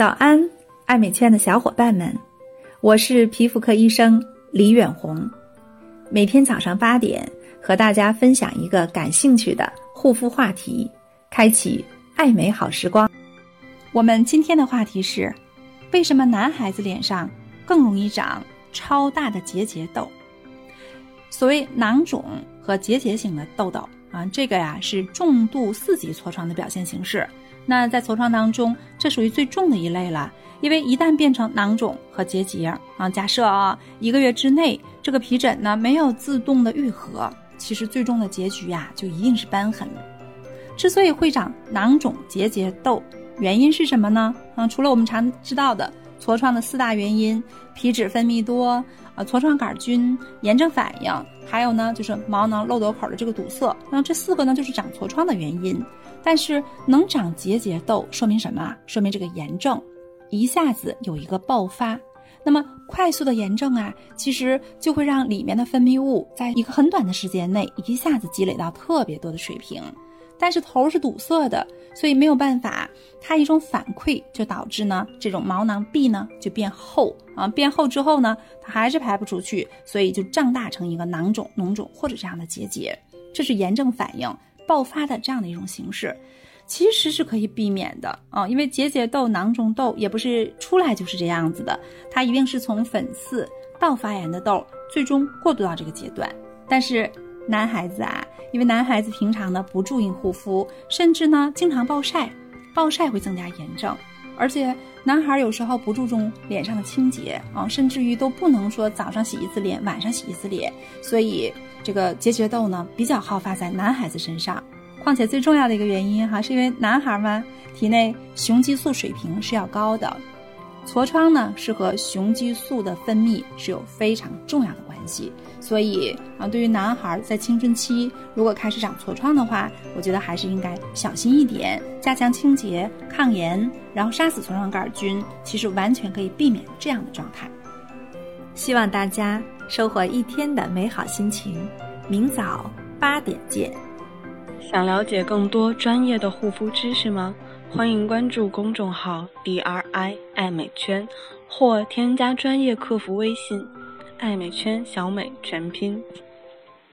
早安，爱美圈的小伙伴们，我是皮肤科医生李远红。每天早上八点，和大家分享一个感兴趣的护肤话题，开启爱美好时光。我们今天的话题是：为什么男孩子脸上更容易长超大的结节痘？所谓囊肿和结节型的痘痘啊，这个呀是重度四级痤疮的表现形式。那在痤疮当中，这属于最重的一类了，因为一旦变成囊肿和结节啊，假设啊一个月之内这个皮疹呢没有自动的愈合，其实最终的结局呀就一定是瘢痕。之所以会长囊肿、结节、痘，原因是什么呢？嗯，除了我们常知道的痤疮的四大原因：皮脂分泌多、啊痤疮杆菌、炎症反应，还有呢就是毛囊漏斗口的这个堵塞。那这四个呢就是长痤疮的原因。但是能长结节痘，说明什么？说明这个炎症一下子有一个爆发。那么快速的炎症啊，其实就会让里面的分泌物在一个很短的时间内一下子积累到特别多的水平。但是头是堵塞的，所以没有办法，它一种反馈就导致呢，这种毛囊壁呢就变厚啊，变厚之后呢，它还是排不出去，所以就胀大成一个囊肿、脓肿或者这样的结节，这是炎症反应。爆发的这样的一种形式，其实是可以避免的啊，因为结节痘、囊肿痘也不是出来就是这样子的，它一定是从粉刺到发炎的痘，最终过渡到这个阶段。但是男孩子啊，因为男孩子平常呢不注意护肤，甚至呢经常暴晒，暴晒会增加炎症，而且男孩有时候不注重脸上的清洁啊，甚至于都不能说早上洗一次脸，晚上洗一次脸，所以。这个结节痘呢，比较好发在男孩子身上，况且最重要的一个原因哈，是因为男孩嘛，体内雄激素水平是要高的，痤疮呢是和雄激素的分泌是有非常重要的关系，所以啊，对于男孩在青春期如果开始长痤疮的话，我觉得还是应该小心一点，加强清洁、抗炎，然后杀死痤疮杆菌，其实完全可以避免这样的状态。希望大家。收获一天的美好心情，明早八点见。想了解更多专业的护肤知识吗？欢迎关注公众号 “D R I 爱美圈”或添加专业客服微信“爱美圈小美全拼”。